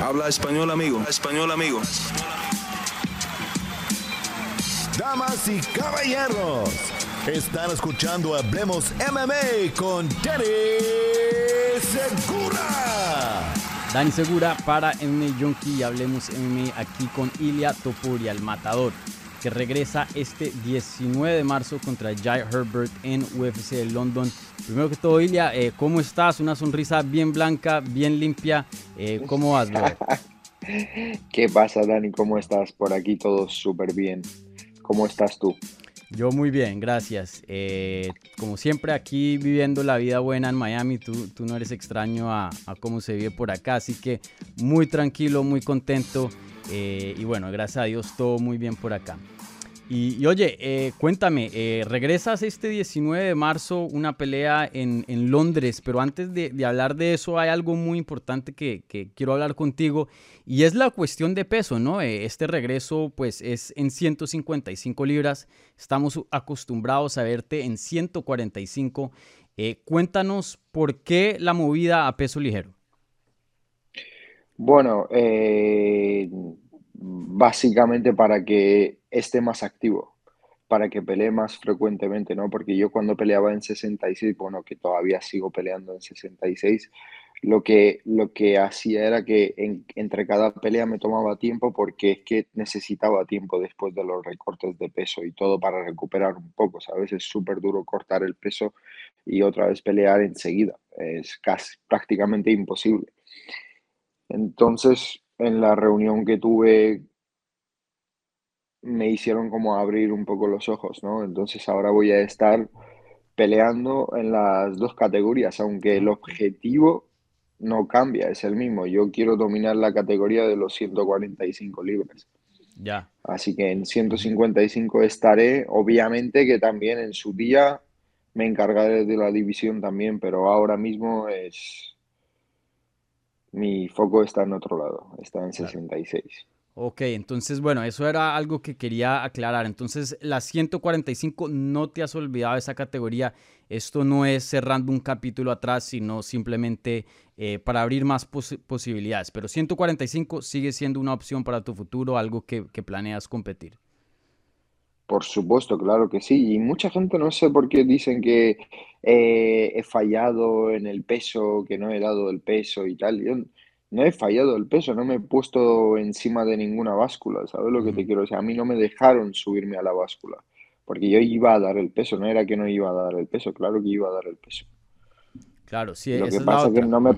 Habla español, amigo. Español, amigo. Damas y caballeros, están escuchando Hablemos MMA con Danny Segura. Dani Segura para MMA Junkie y Hablemos MMA aquí con Ilia Topuria, el matador, que regresa este 19 de marzo contra Jai Herbert en UFC de London. Primero que todo, Ilia, eh, ¿cómo estás? Una sonrisa bien blanca, bien limpia. Eh, ¿Cómo vas, bro? ¿Qué pasa, Dani? ¿Cómo estás? Por aquí todo súper bien. ¿Cómo estás tú? Yo muy bien, gracias. Eh, como siempre aquí viviendo la vida buena en Miami, tú, tú no eres extraño a, a, cómo se vive por acá, así que muy tranquilo, muy contento eh, y bueno, gracias a Dios todo muy bien por acá. Y, oye, eh, cuéntame, eh, regresas este 19 de marzo, una pelea en, Londres, pero antes de, hablar de eso hay algo muy importante que, quiero hablar contigo y es la cuestión de peso, ¿no? Eh, este regreso pues es en 155 libras, estamos acostumbrados a verte en 145. Eh, cuéntanos por qué la movida a peso ligero. Bueno, básicamente para que esté más activo, para que pelee más frecuentemente, ¿no? Porque yo cuando peleaba en 66, bueno, que todavía sigo peleando en 66, lo que, lo que hacía era que en, entre cada pelea me tomaba tiempo porque es que necesitaba tiempo después de los recortes de peso y todo para recuperar un poco, ¿sabes? Es súper duro cortar el peso y otra vez pelear enseguida, es casi prácticamente imposible. Entonces, en la reunión que tuve me hicieron como abrir un poco los ojos, ¿no? Entonces ahora voy a estar peleando en las dos categorías, aunque el objetivo no cambia, es el mismo. Yo quiero dominar la categoría de los 145 libras. Ya. Así que en 155 estaré, obviamente que también en su día me encargaré de la división también, pero ahora mismo es mi foco está en otro lado, está en 66. Ok, entonces, bueno, eso era algo que quería aclarar. Entonces, la 145 no te has olvidado de esa categoría. Esto no es cerrando un capítulo atrás, sino simplemente eh, para abrir más pos posibilidades. Pero 145 sigue siendo una opción para tu futuro, algo que, planeas competir. Por supuesto, claro que sí. Y mucha gente no sé por qué dicen que eh, he fallado en el peso, que no he dado el peso y tal. No he fallado el peso, no me he puesto encima de ninguna báscula, ¿sabes lo que te quiero decir? A mí no me dejaron subirme a la báscula, porque yo iba a dar el peso, no era que no iba a dar el peso, claro que iba a dar el peso. Claro, sí, Lo que pasa es que no me,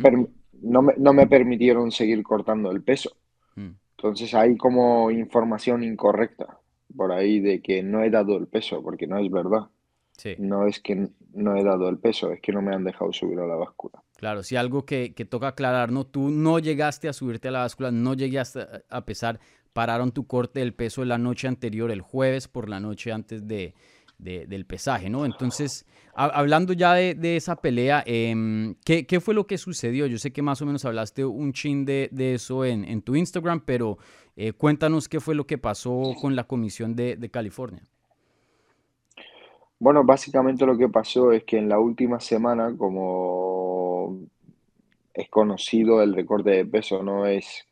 no, me, no me, permitieron seguir cortando el peso. Mm. Entonces hay como información incorrecta por ahí de que no he dado el peso, porque no es verdad. Sí. No es que no he dado el peso, es que no me han dejado subir a la báscula. Claro, sí, algo que, que, toca aclarar, ¿no? Tú no llegaste a subirte a la báscula, no llegaste a pesar, pararon tu corte del peso la noche anterior, el jueves por la noche antes de, de, del pesaje, ¿no? Entonces, hablando ya de, de esa pelea, eh, ¿qué, ¿qué, fue lo que sucedió? Yo sé que más o menos hablaste un chin de, de eso en, en, tu Instagram, pero eh, cuéntanos qué fue lo que pasó con la comisión de California. Bueno, básicamente lo que pasó es que en la última semana, como es conocido, el recorte de peso no es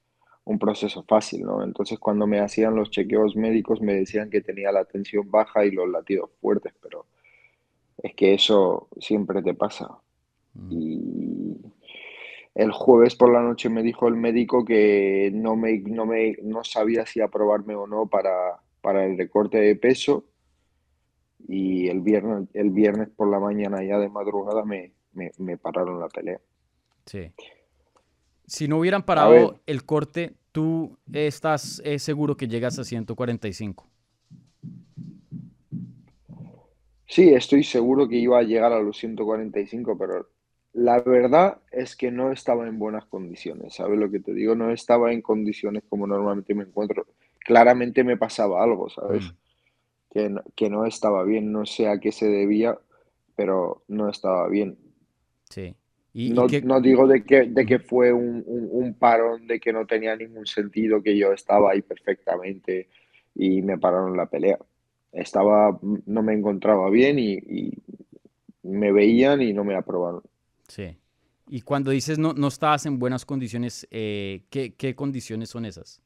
un proceso fácil, ¿no? Entonces cuando me hacían los chequeos médicos me decían que tenía la tensión baja y los latidos fuertes, pero es que eso siempre te pasa. Mm. Y el jueves por la noche me dijo el médico que no, me, no, me, no sabía si aprobarme o no para, para el recorte de peso y el viernes, el viernes por la mañana ya de madrugada me, me, me pararon la pelea. Sí. Si no hubieran parado el corte, ¿tú estás eh, seguro que llegas a 145? Sí, estoy seguro que iba a llegar a los 145, pero la verdad es que no estaba en buenas condiciones, ¿sabes lo que te digo? No estaba en condiciones como normalmente me encuentro. Claramente me pasaba algo, ¿sabes? Mm que no, que no estaba bien, no sé a qué se debía, pero no estaba bien. Sí. ¿Y, no, y que... no, digo de que, de que fue un, un, un, parón, de que no tenía ningún sentido, que yo estaba ahí perfectamente y me pararon la pelea. Estaba, no me encontraba bien y, y me veían y no me aprobaron. Sí. Y cuando dices no, no estabas en buenas condiciones, eh, ¿qué, qué condiciones son esas?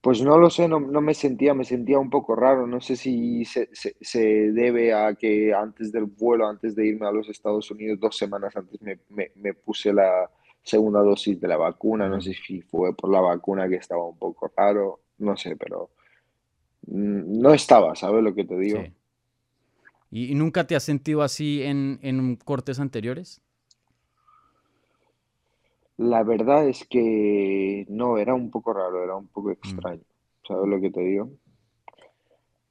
Pues no lo sé, no, no me sentía, me sentía un poco raro. No sé si se, se- se debe a que antes del vuelo, antes de irme a los Estados Unidos, dos semanas antes me, me- me puse la segunda dosis de la vacuna. No sé si fue por la vacuna que estaba un poco raro, no sé, pero mm, no estaba, ¿sabes lo que te digo? sí. ¿Y, y nunca te has sentido así en, en cortes anteriores? La verdad es que no, era un poco raro, era un poco Mm, extraño, ¿sabes lo que te digo?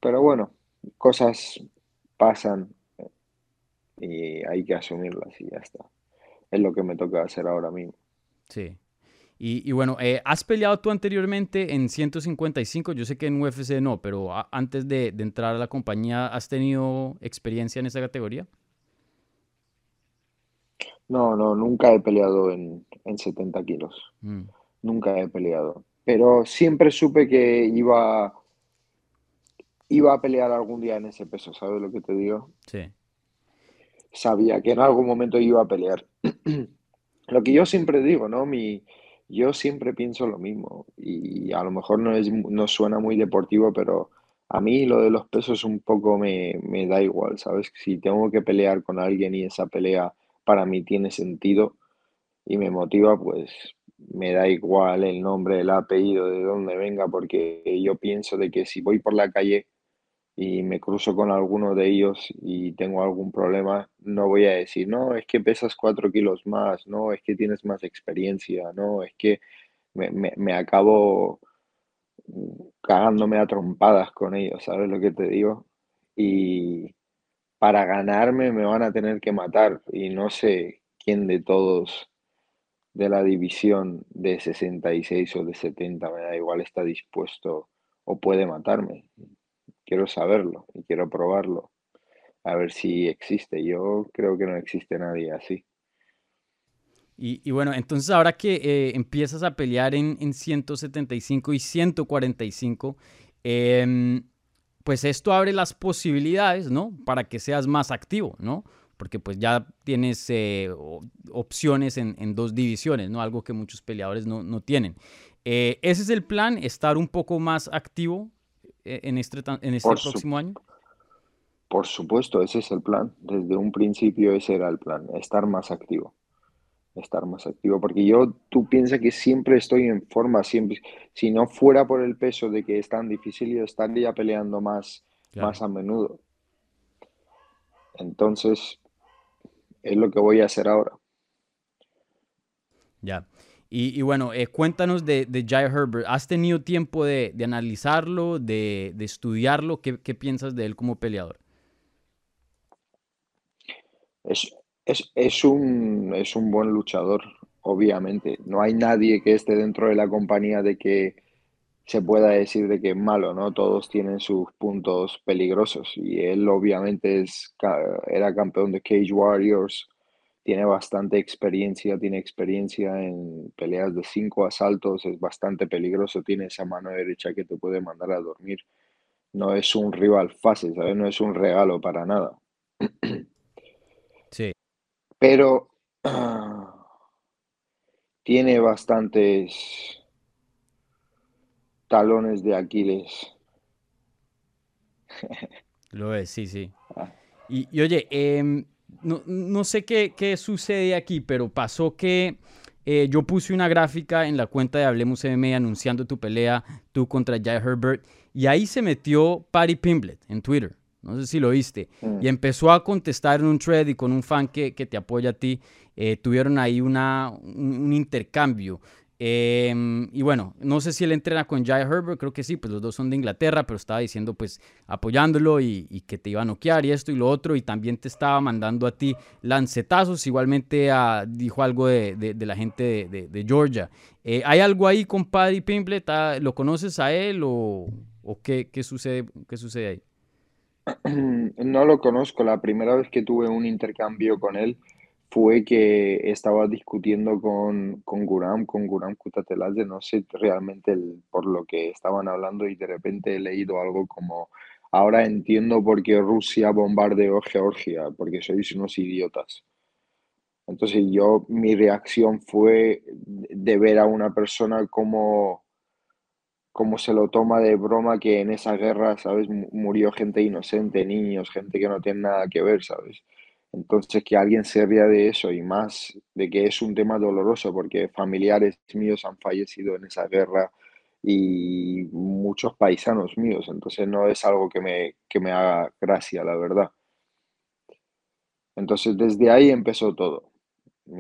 Pero bueno, cosas pasan y hay que asumirlas y ya está. Es lo que me toca hacer ahora mismo. sí. Y, y bueno, eh, ¿has peleado tú anteriormente en 155? Yo sé que en UFC no, pero a- antes de, de entrar a la compañía, ¿has tenido experiencia en esa categoría? No, no, nunca he peleado en, en 70 kilos, Mm, nunca he peleado. Pero siempre supe que iba, iba a pelear algún día en ese peso, ¿sabes lo que te digo? sí, Sabía que en algún momento iba a pelear. Lo que yo siempre digo, ¿no? Mi, yo siempre pienso lo mismo y a lo mejor no es, no suena muy deportivo, pero a mí lo de los pesos un poco me, me da igual, ¿sabes? Si tengo que pelear con alguien y esa pelea para mí tiene sentido y me motiva, pues me da igual el nombre, el apellido, de dónde venga, porque yo pienso de que si voy por la calle y me cruzo con alguno de ellos y tengo algún problema, no voy a decir, no, es que pesas cuatro kilos más, no, es que tienes más experiencia, no, es que me, me, me acabo cagándome a trompadas con ellos, ¿sabes lo que te digo? Y para ganarme me van a tener que matar y no sé quién de todos de la división de 66 o de 70, me da igual, está dispuesto o puede matarme. Quiero saberlo y quiero probarlo, a ver si existe. Yo creo que no existe nadie así. Y, bueno, entonces ahora que eh, empiezas a pelear en, en 175 y 145, em, pues esto abre las posibilidades, ¿no? Para que seas más activo, ¿no? Porque pues ya tienes eh, opciones en, en dos divisiones, ¿no? Algo que muchos peleadores no, no tienen. Eh, ese es el plan, estar un poco más activo eh, en este, en este Por próximo año. por supuesto, ese es el plan. Desde un principio ese era el plan, estar más activo. Estar más activo, porque yo, tú piensas que siempre estoy en forma, siempre. Si no fuera por el peso de que es tan difícil, yo estaría peleando más, Claro. más a menudo. Entonces, es lo que voy a hacer ahora. Ya. Y, y bueno, eh, cuéntanos de, de Jai Herbert. ¿Has tenido tiempo de, de analizarlo, de, de estudiarlo? ¿Qué, qué piensas de él como peleador? Es, es, es un, es un buen luchador, obviamente. No hay nadie que esté dentro de la compañía de que se pueda decir de que es malo, ¿no? Todos tienen sus puntos peligrosos y él obviamente es, era campeón de Cage Warriors, tiene bastante experiencia, tiene experiencia en peleas de cinco asaltos, es bastante peligroso, tiene esa mano derecha que te puede mandar a dormir. No es un rival fácil, ¿sabes? No es un regalo para nada. Pero tiene bastantes talones de Aquiles. Lo es, sí, sí. Ah. Y, y oye, em, no, no sé qué, qué sucede aquí, pero pasó que eh, yo puse una gráfica en la cuenta de Hablemos MMA anunciando tu pelea, tú contra Jai Herbert, y ahí se metió Patty Pimblet en Twitter. No sé si lo viste. Mm. Y empezó a contestar en un thread y con un fan que, que te apoya a ti. eh, tuvieron ahí una, un, un intercambio. Em, y bueno, no sé si él entrena con Jai Herbert, creo que sí, pues los dos son de Inglaterra, pero estaba diciendo pues apoyándolo y, y que te iba a noquear y esto y lo otro, y también te estaba mandando a ti lancetazos, igualmente ah, dijo algo de, de- de la gente de, de- Georgia. Eh, ¿Hay algo ahí con Paddy Pimblet? ¿Lo conoces a él o, o qué, qué sucede, qué sucede ahí? No lo conozco. La primera vez que tuve un intercambio con él fue que estaba discutiendo con, con Guram, con Guram Kutateladze. No sé realmente por lo que estaban hablando y de repente he leído algo como, ahora entiendo por qué Rusia bombardeó Georgia, porque sois unos idiotas. Entonces yo, mi reacción fue de ver a una persona como, como se lo toma de broma que en esa guerra, ¿sabes? Murió gente inocente, niños, gente que no tiene nada que ver, ¿sabes? Entonces que alguien se ría de eso y más de que es un tema doloroso porque familiares míos han fallecido en esa guerra y muchos paisanos míos, entonces no es algo que me, que me haga gracia, la verdad. Entonces desde ahí empezó todo.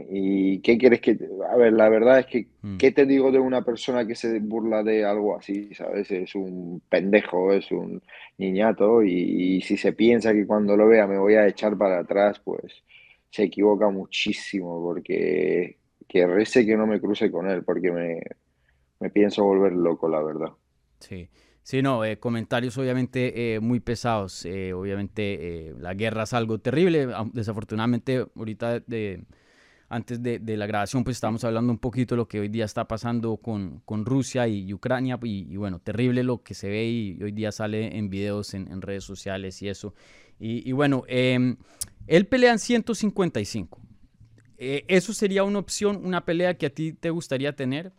¿Y qué quieres que.? A ver, la verdad es que, Mm. ¿qué te digo de una persona que se burla de algo así? ¿Sabes? Es un pendejo, es un niñato, y, y si se piensa que cuando lo vea me voy a echar para atrás, pues se equivoca muchísimo, porque que rece que no me cruce con él, porque me, me pienso volver loco, la verdad. Sí, sí, no, eh, comentarios obviamente eh, muy pesados. eh, obviamente la guerra es algo terrible. Desafortunadamente, ahorita de, antes de, de la grabación, pues estábamos hablando un poquito de lo que hoy día está pasando con, con Rusia y Ucrania. Y, bueno, terrible lo que se ve y hoy día sale en videos, en, redes sociales y eso. Y, bueno, em, él pelea en 155. Eh, ¿Eso sería una opción, una pelea que a ti te gustaría tener?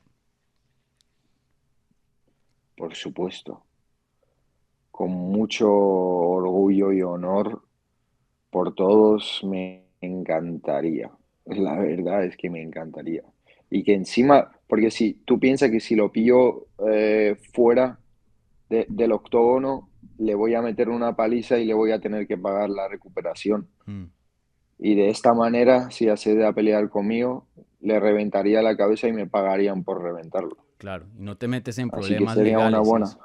Por supuesto, con mucho orgullo y honor por todos, me encantaría. La verdad es que me encantaría. Y que encima, porque si tú piensas que si lo pillo eh, fuera de- del octógono, le voy a meter una paliza y le voy a tener que pagar la recuperación. Mm, Y de esta manera, si accede a pelear conmigo, le reventaría la cabeza y me pagarían por reventarlo. claro, y no te metes en Así que problemas sería una legales. buena. eso.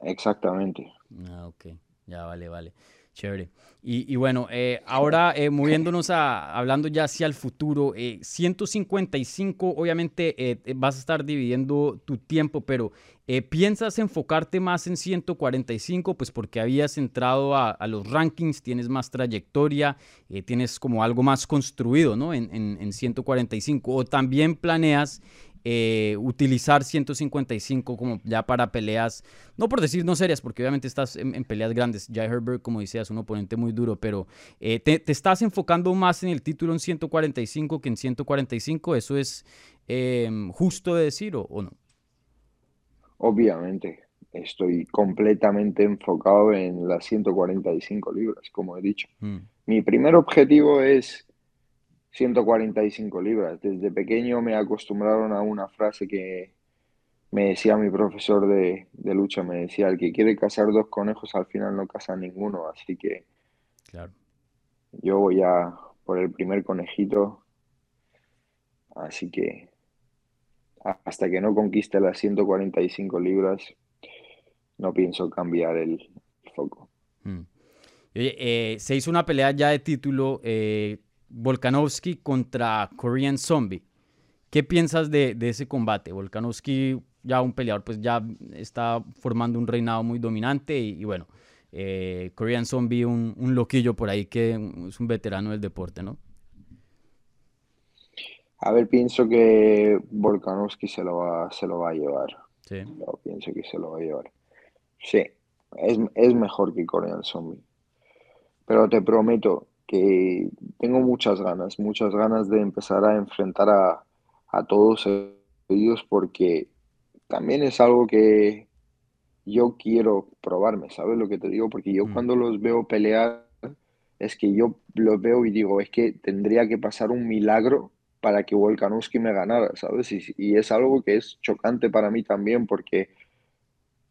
Exactamente. Ah, ok, ya vale, vale. Chévere. Y, y bueno, eh, ahora eh, moviéndonos a, hablando ya hacia el futuro, eh, 155, obviamente eh, vas a estar dividiendo tu tiempo, pero ¿piensas enfocarte más en 145? Pues porque habías entrado a, a los rankings, tienes más trayectoria, tienes como algo más construido, ¿no? En, en, en 145. O también planeas eh, utilizar 155 como ya para peleas, no por decir no serias, porque obviamente estás en, en peleas grandes. Jai Herbert, como decías, un oponente muy duro, pero eh, te, te estás enfocando más en el título en 145 que en 145. ¿Eso es eh, justo de decir o, o no? Obviamente, estoy completamente enfocado en las 145 libras, como he dicho. Mm, Mi primer objetivo es 145 libras. Desde pequeño me acostumbraron a una frase que me decía mi profesor de, de lucha, me decía, el que quiere cazar dos conejos al final no caza ninguno, así que claro. yo voy a por el primer conejito, así que hasta que no conquiste las 145 libras, no pienso cambiar el foco. Mm. Oye, eh, se hizo una pelea ya de título, eh, Volkanovski contra Korean Zombie. ¿Qué piensas de, de ese combate? Volkanovski, ya un peleador, pues ya está formando un reinado muy dominante y, y bueno, eh, Korean Zombie, un, un loquillo por ahí que es un veterano del deporte, ¿no? A ver, pienso que Volkanovski se lo va, se lo va a llevar. Sí. Yo pienso que se lo va a llevar. Sí, es, es mejor que Korean Zombie. Pero te prometo que tengo muchas ganas, muchas ganas de empezar a enfrentar a, a todos ellos porque también es algo que yo quiero probarme, ¿sabes lo que te digo? Porque yo Mm. cuando los veo pelear, es que yo los veo y digo, es que tendría que pasar un milagro para que Volkanovski me ganara, ¿sabes? Y, y es algo que es chocante para mí también porque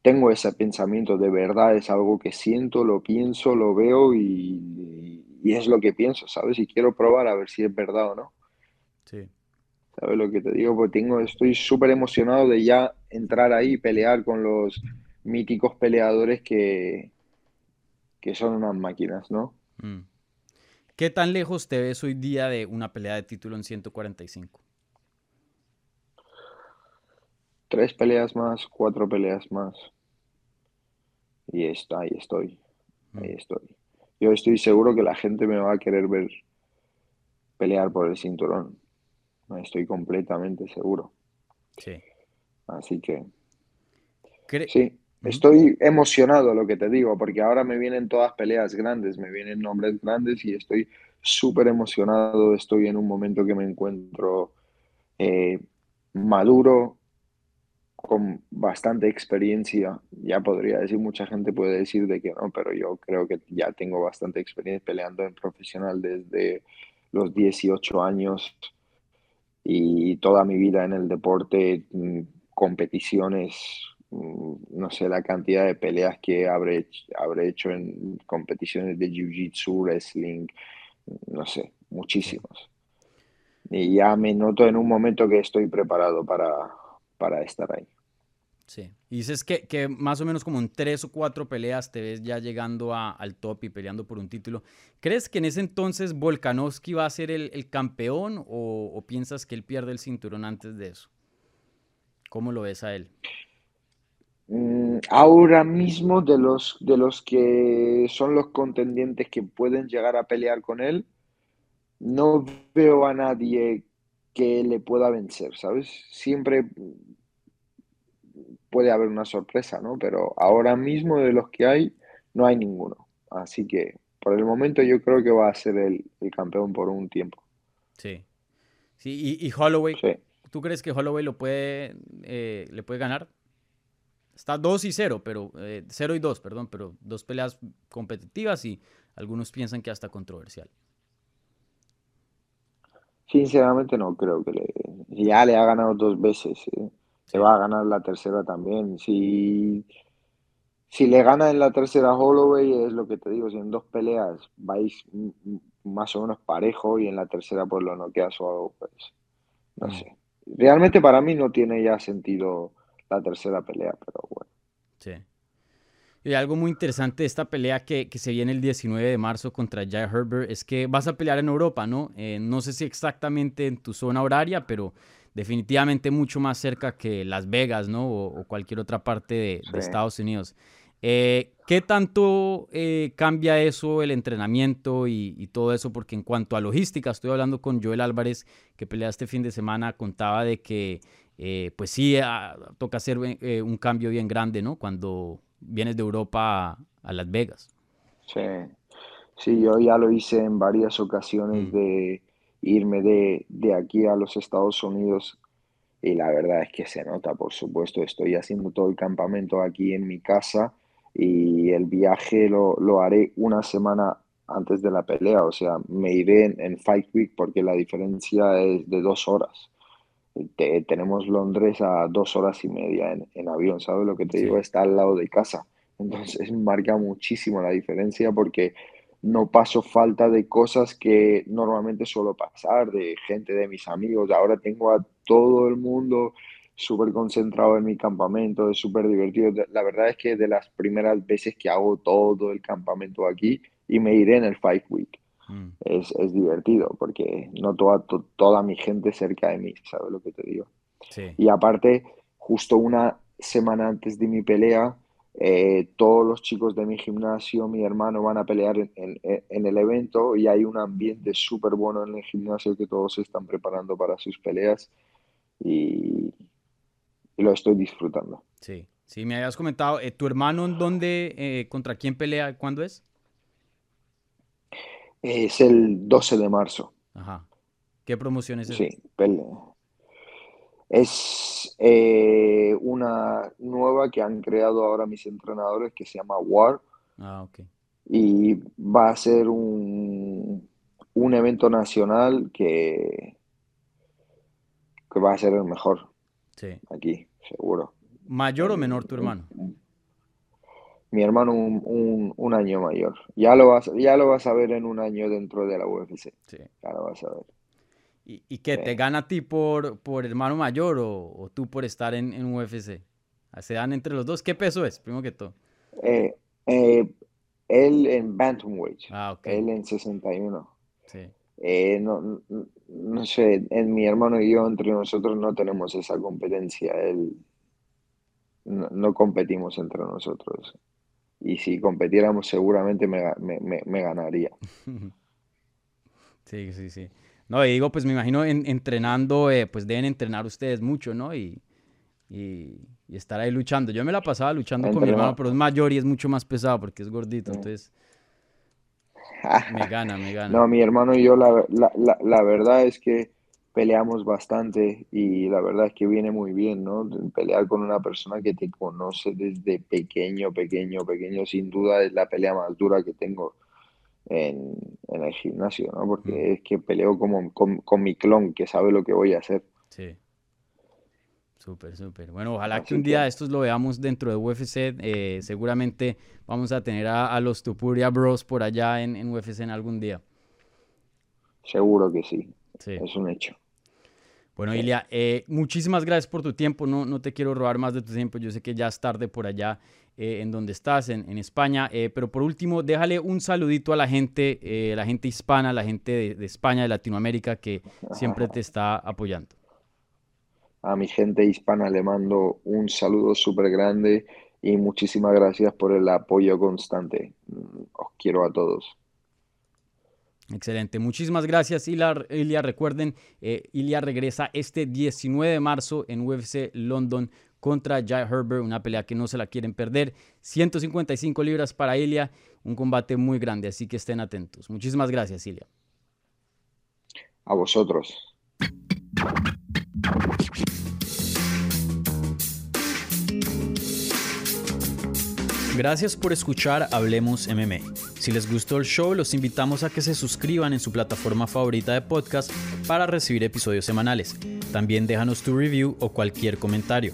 tengo ese pensamiento, de verdad es algo que siento, lo pienso, lo veo y, y es lo que pienso, ¿sabes? Y quiero probar a ver si es verdad o no. Sí. ¿Sabes lo que te digo? Porque tengo, estoy súper emocionado de ya entrar ahí y pelear con los míticos peleadores que, que son unas máquinas, ¿no? Mm. ¿Qué tan lejos te ves hoy día de una pelea de título en 145? Tres peleas más, cuatro peleas más. Y está, ahí estoy, ahí Mm. estoy. Yo estoy seguro que la gente me va a querer ver pelear por el cinturón. Estoy completamente seguro. Sí. Así que Cre- sí, estoy emocionado, lo que te digo, porque ahora me vienen todas peleas grandes, me vienen nombres grandes y estoy súper emocionado, estoy en un momento que me encuentro eh, maduro, con bastante experiencia, ya podría decir, mucha gente puede decir de que no, pero yo creo que ya tengo bastante experiencia peleando en profesional desde los 18 años y toda mi vida en el deporte, mm, competiciones, mm, no sé, la cantidad de peleas que habré, habré hecho en competiciones de Jiu-Jitsu, wrestling, no sé, muchísimos. Y ya me noto en un momento que estoy preparado para, para estar ahí. Sí. Y dices que, que, más o menos como en tres o cuatro peleas te ves ya llegando a, al top y peleando por un título. ¿Crees que en ese entonces Volkanovski va a ser el, el campeón o, o, piensas que él pierde el cinturón antes de eso? ¿Cómo lo ves a él? Mm, ahora mismo de los, de los que son los contendientes que pueden llegar a pelear con él, no veo a nadie que le pueda vencer, ¿sabes? Siempre puede haber una sorpresa, ¿no? Pero ahora mismo de los que hay, no hay ninguno. Así que por el momento yo creo que va a ser el, el campeón por un tiempo. Sí. Sí, y, y Holloway, sí. ¿tú crees que Holloway lo puede, eh, le puede ganar? Está 2 y 0, pero 0 eh, y 2, perdón, pero dos peleas competitivas y algunos piensan que hasta controversial. Sinceramente no creo que le... Ya le ha ganado dos veces. ¿eh? Se va a ganar la tercera también. Si, si le gana en la tercera Holloway, es lo que te digo, si en dos peleas vais más o menos parejo y en la tercera pues lo noqueas o algo, pues no mm. sé. Realmente para mí no tiene ya sentido la tercera pelea, pero bueno. Sí. Y algo muy interesante de esta pelea que, que, se viene el 19 de marzo contra Jay Herbert es que vas a pelear en Europa, ¿no? Eh, no sé si exactamente en tu zona horaria, pero definitivamente mucho más cerca que Las Vegas, ¿no? O, o cualquier otra parte de, sí. de Estados Unidos. Eh, ¿Qué tanto eh, cambia eso, el entrenamiento y, y, todo eso? Porque en cuanto a logística, estoy hablando con Joel Álvarez, que pelea este fin de semana, contaba de que, eh, pues sí, a, toca hacer un cambio bien grande, ¿no? Cuando vienes de Europa a, a, Las Vegas. Sí, sí, yo ya lo hice en varias ocasiones mm. de irme de, de aquí a los Estados Unidos y la verdad es que se nota, por supuesto, estoy haciendo todo el campamento aquí en mi casa y el viaje lo, lo haré una semana antes de la pelea, o sea, me iré en, en Fight Week porque la diferencia es de dos horas. Te, tenemos Londres a dos horas y media en, en avión, ¿sabes lo que te sí. digo? Está al lado de casa. Entonces marca muchísimo la diferencia porque no paso falta de cosas que normalmente suelo pasar, de gente de mis amigos. Ahora tengo a todo el mundo súper concentrado en mi campamento, es súper divertido. La verdad es que de las primeras veces que hago todo el campamento aquí y me iré en el Five Week. Mm. Es, es, divertido porque noto a to toda mi gente cerca de mí, ¿sabes lo que te digo? Sí. Y aparte, justo una semana antes de mi pelea, eh, todos los chicos de mi gimnasio, mi hermano, van a pelear en, en, en el evento y hay un ambiente súper bueno en el gimnasio que todos se están preparando para sus peleas y, y lo estoy disfrutando. Sí, sí, me habías comentado, eh, ¿tu hermano en dónde, eh, contra quién pelea, cuándo es? Es el 12 de marzo. Ajá. ¿Qué promoción es? Sí, pelea. Es eh, una nueva que han creado ahora mis entrenadores que se llama War. Ah, ok. Y va a ser un, un evento nacional que, que va a ser el mejor. Sí. Aquí, seguro. ¿Mayor o menor tu hermano? Mi hermano un, un, un, año mayor. Ya lo, vas, ya lo vas a ver en un año dentro de la UFC. Sí. Ya lo vas a ver. ¿Y, y qué? Sí. ¿Te gana a ti por, por hermano mayor o, o tú por estar en, en, UFC? ¿Se dan entre los dos? ¿Qué peso es, primero que todo? Eh, eh, él en Bantamweight. Ah, ok. Él en 61. Sí. Eh, no, no, no, sé, en mi hermano y yo, entre nosotros no tenemos esa competencia. Él, no, no competimos entre nosotros. Y si competiéramos, seguramente me, me, me, me ganaría. sí, sí, sí. No, y digo, pues me imagino en, entrenando, eh, pues deben entrenar ustedes mucho, ¿no? Y, y, y, estar ahí luchando. Yo me la pasaba luchando con mi hermano, pero es mayor y es mucho más pesado porque es gordito, sí. entonces... Me gana, me gana. No, mi hermano y yo, la, la, la, la verdad es que peleamos bastante y la verdad es que viene muy bien, ¿no? Pelear con una persona que te conoce desde pequeño, pequeño, pequeño, sin duda es la pelea más dura que tengo en, en el gimnasio, ¿no? Porque Mm. es que peleo como con, con mi clon, que sabe lo que voy a hacer. Sí. Súper, súper. Bueno, ojalá que un día que- estos lo veamos dentro de UFC. eh, seguramente vamos a tener a, a los Tupuria Bros por allá en, en UFC en algún día. Seguro que sí, Sí. es un hecho. Bueno, Ilia, eh, muchísimas gracias por tu tiempo. No, no te quiero robar más de tu tiempo. Yo sé que ya es tarde por allá eh, en donde estás, en, en España. eh, pero por último, déjale un saludito a la gente, eh, la gente hispana, la gente de, de España, de Latinoamérica, que siempre te está apoyando. A mi gente hispana le mando un saludo súper grande y muchísimas gracias por el apoyo constante. Os quiero a todos. Excelente, muchísimas gracias Ilia. Ilia, recuerden, eh, Ilia regresa este 19 de marzo en UFC London contra Jai Herbert, una pelea que no se la quieren perder. 155 libras para Ilia, un combate muy grande, así que estén atentos. Muchísimas gracias Ilia. A vosotros. Gracias por escuchar Hablemos MMA. Si les gustó el show, los invitamos a que se suscriban en su plataforma favorita de podcast para recibir episodios semanales. También déjanos tu review o cualquier comentario.